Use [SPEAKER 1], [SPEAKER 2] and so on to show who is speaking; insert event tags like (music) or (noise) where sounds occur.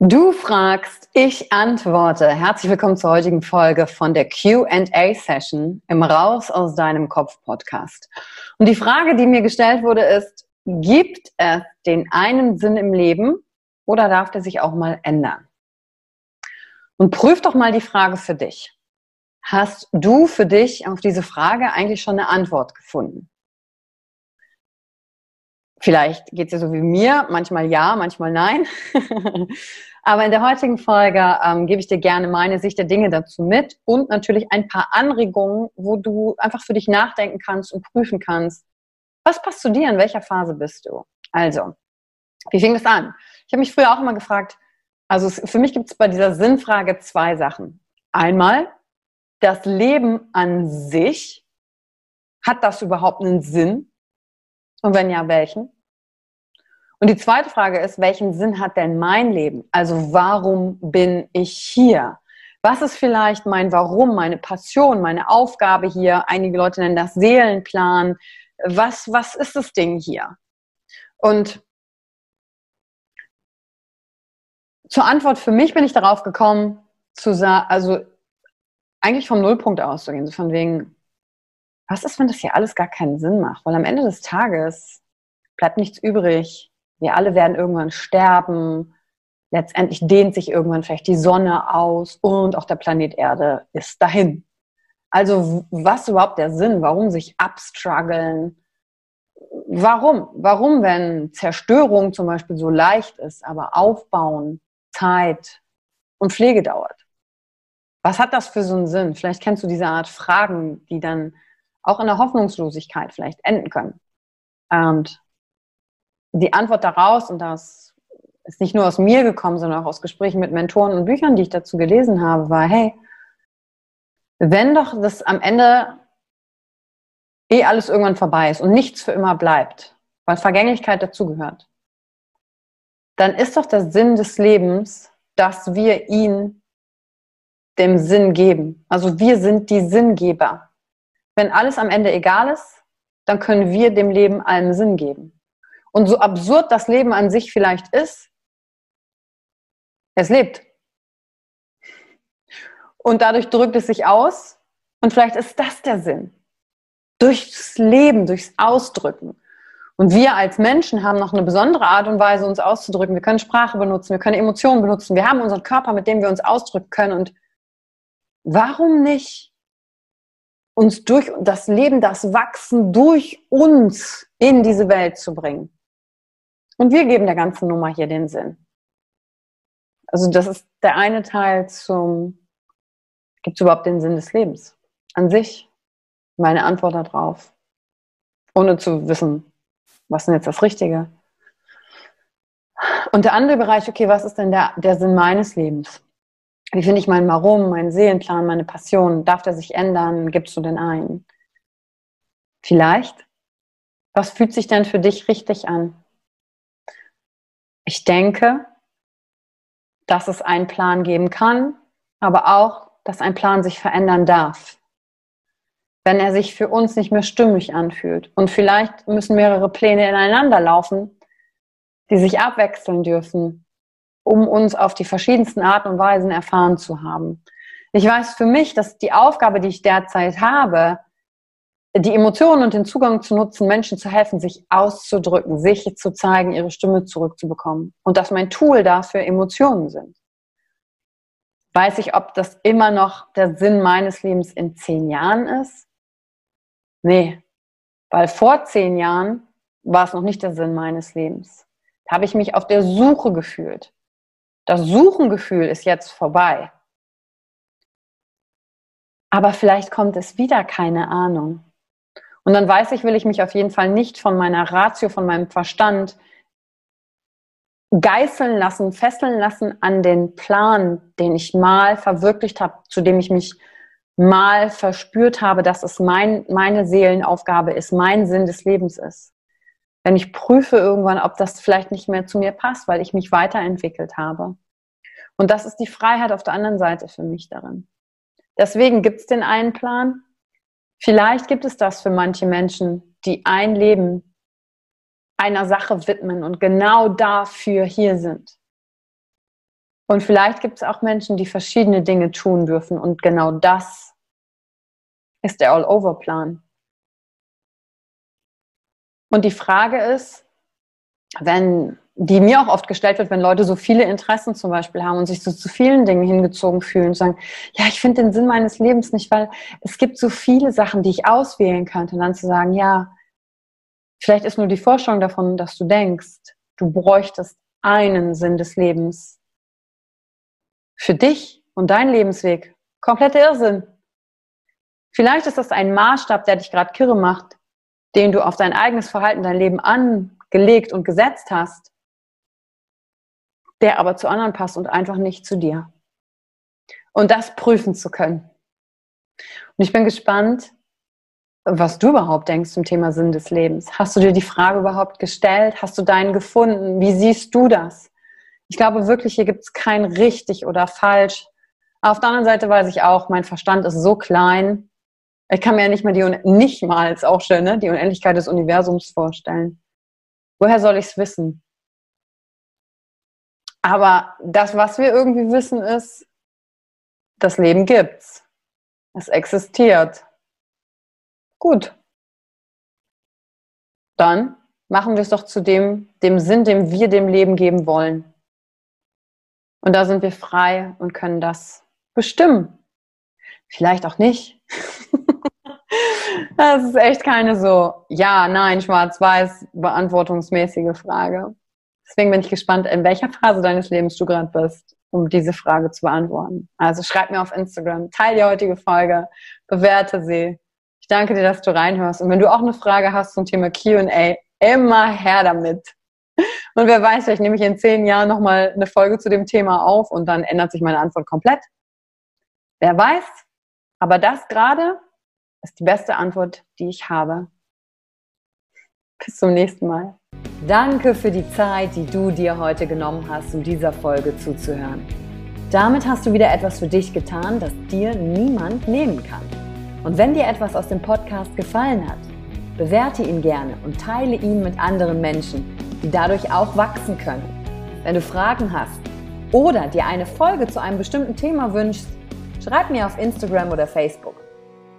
[SPEAKER 1] Du fragst, ich antworte. Herzlich willkommen zur heutigen Folge von der QA-Session im Raus aus deinem Kopf Podcast. Und die Frage, die mir gestellt wurde, ist, gibt es den einen Sinn im Leben oder darf der sich auch mal ändern? Und prüf doch mal die Frage für dich. Hast du für dich auf diese Frage eigentlich schon eine Antwort gefunden? Vielleicht geht es dir so wie mir, manchmal ja, manchmal nein. (laughs) Aber in der heutigen Folge ähm, gebe ich dir gerne meine Sicht der Dinge dazu mit und natürlich ein paar Anregungen, wo du einfach für dich nachdenken kannst und prüfen kannst, was passt zu dir, in welcher Phase bist du. Also, wie fing das an? Ich habe mich früher auch immer gefragt, also für mich gibt es bei dieser Sinnfrage zwei Sachen. Einmal, das Leben an sich, hat das überhaupt einen Sinn? Und wenn ja, welchen? Und die zweite Frage ist, welchen Sinn hat denn mein Leben? Also warum bin ich hier? Was ist vielleicht mein Warum, meine Passion, meine Aufgabe hier? Einige Leute nennen das Seelenplan. Was, was ist das Ding hier? Und zur Antwort für mich bin ich darauf gekommen, zu sagen, also eigentlich vom Nullpunkt auszugehen, so von wegen, was ist, wenn das hier alles gar keinen Sinn macht? Weil am Ende des Tages bleibt nichts übrig, wir alle werden irgendwann sterben. Letztendlich dehnt sich irgendwann vielleicht die Sonne aus und auch der Planet Erde ist dahin. Also was überhaupt der Sinn? Warum sich abstruggeln? Warum? Warum, wenn Zerstörung zum Beispiel so leicht ist, aber Aufbauen, Zeit und Pflege dauert? Was hat das für so einen Sinn? Vielleicht kennst du diese Art Fragen, die dann auch in der Hoffnungslosigkeit vielleicht enden können. Und die Antwort daraus, und das ist nicht nur aus mir gekommen, sondern auch aus Gesprächen mit Mentoren und Büchern, die ich dazu gelesen habe, war, hey, wenn doch das am Ende eh alles irgendwann vorbei ist und nichts für immer bleibt, weil Vergänglichkeit dazugehört, dann ist doch der Sinn des Lebens, dass wir ihn dem Sinn geben. Also wir sind die Sinngeber. Wenn alles am Ende egal ist, dann können wir dem Leben allen Sinn geben. Und so absurd das Leben an sich vielleicht ist, es lebt. Und dadurch drückt es sich aus. Und vielleicht ist das der Sinn. Durchs Leben, durchs Ausdrücken. Und wir als Menschen haben noch eine besondere Art und Weise, uns auszudrücken. Wir können Sprache benutzen, wir können Emotionen benutzen, wir haben unseren Körper, mit dem wir uns ausdrücken können. Und warum nicht uns durch das Leben, das Wachsen durch uns in diese Welt zu bringen? Und wir geben der ganzen Nummer hier den Sinn. Also das ist der eine Teil zum, gibt es überhaupt den Sinn des Lebens? An sich, meine Antwort darauf, ohne zu wissen, was ist denn jetzt das Richtige? Und der andere Bereich, okay, was ist denn der, der Sinn meines Lebens? Wie finde ich meinen Warum, meinen Seelenplan, meine Passion? Darf der sich ändern? Gibst du den einen? Vielleicht. Was fühlt sich denn für dich richtig an? Ich denke, dass es einen Plan geben kann, aber auch, dass ein Plan sich verändern darf. Wenn er sich für uns nicht mehr stimmig anfühlt. Und vielleicht müssen mehrere Pläne ineinander laufen, die sich abwechseln dürfen, um uns auf die verschiedensten Arten und Weisen erfahren zu haben. Ich weiß für mich, dass die Aufgabe, die ich derzeit habe, die Emotionen und den Zugang zu nutzen, Menschen zu helfen, sich auszudrücken, sich zu zeigen, ihre Stimme zurückzubekommen. Und dass mein Tool dafür Emotionen sind. Weiß ich, ob das immer noch der Sinn meines Lebens in zehn Jahren ist? Nee, weil vor zehn Jahren war es noch nicht der Sinn meines Lebens. Da habe ich mich auf der Suche gefühlt. Das Suchengefühl ist jetzt vorbei. Aber vielleicht kommt es wieder, keine Ahnung. Und dann weiß ich, will ich mich auf jeden Fall nicht von meiner Ratio, von meinem Verstand geißeln lassen, fesseln lassen an den Plan, den ich mal verwirklicht habe, zu dem ich mich mal verspürt habe, dass es mein, meine Seelenaufgabe ist, mein Sinn des Lebens ist. Wenn ich prüfe irgendwann, ob das vielleicht nicht mehr zu mir passt, weil ich mich weiterentwickelt habe. Und das ist die Freiheit auf der anderen Seite für mich darin. Deswegen gibt es den einen Plan, Vielleicht gibt es das für manche Menschen, die ein Leben einer Sache widmen und genau dafür hier sind. Und vielleicht gibt es auch Menschen, die verschiedene Dinge tun dürfen und genau das ist der All-Over-Plan. Und die Frage ist, wenn die mir auch oft gestellt wird, wenn Leute so viele Interessen zum Beispiel haben und sich so zu vielen Dingen hingezogen fühlen und sagen, ja, ich finde den Sinn meines Lebens nicht, weil es gibt so viele Sachen, die ich auswählen könnte. Und dann zu sagen, ja, vielleicht ist nur die Vorstellung davon, dass du denkst, du bräuchtest einen Sinn des Lebens für dich und deinen Lebensweg. Kompletter Irrsinn. Vielleicht ist das ein Maßstab, der dich gerade kirre macht, den du auf dein eigenes Verhalten, dein Leben angelegt und gesetzt hast der aber zu anderen passt und einfach nicht zu dir. Und das prüfen zu können. Und ich bin gespannt, was du überhaupt denkst zum Thema Sinn des Lebens. Hast du dir die Frage überhaupt gestellt? Hast du deinen gefunden? Wie siehst du das? Ich glaube wirklich, hier gibt es kein richtig oder falsch. Auf der anderen Seite weiß ich auch, mein Verstand ist so klein. Ich kann mir ja nicht mal die, nicht mal, auch schön, ne? die Unendlichkeit des Universums vorstellen. Woher soll ich es wissen? Aber das, was wir irgendwie wissen, ist, das Leben gibt's. Es existiert. Gut. Dann machen wir es doch zu dem, dem Sinn, den wir dem Leben geben wollen. Und da sind wir frei und können das bestimmen. Vielleicht auch nicht. (laughs) das ist echt keine so ja, nein, schwarz-weiß beantwortungsmäßige Frage. Deswegen bin ich gespannt, in welcher Phase deines Lebens du gerade bist, um diese Frage zu beantworten. Also schreib mir auf Instagram, teile die heutige Folge, bewerte sie. Ich danke dir, dass du reinhörst. Und wenn du auch eine Frage hast zum Thema Q&A, immer her damit. Und wer weiß, vielleicht nehme ich in zehn Jahren nochmal eine Folge zu dem Thema auf und dann ändert sich meine Antwort komplett. Wer weiß. Aber das gerade ist die beste Antwort, die ich habe. Bis zum nächsten Mal. Danke für die Zeit, die du dir heute genommen hast, um dieser Folge zuzuhören. Damit hast du wieder etwas für dich getan, das dir niemand nehmen kann. Und wenn dir etwas aus dem Podcast gefallen hat, bewerte ihn gerne und teile ihn mit anderen Menschen, die dadurch auch wachsen können. Wenn du Fragen hast oder dir eine Folge zu einem bestimmten Thema wünschst, schreib mir auf Instagram oder Facebook.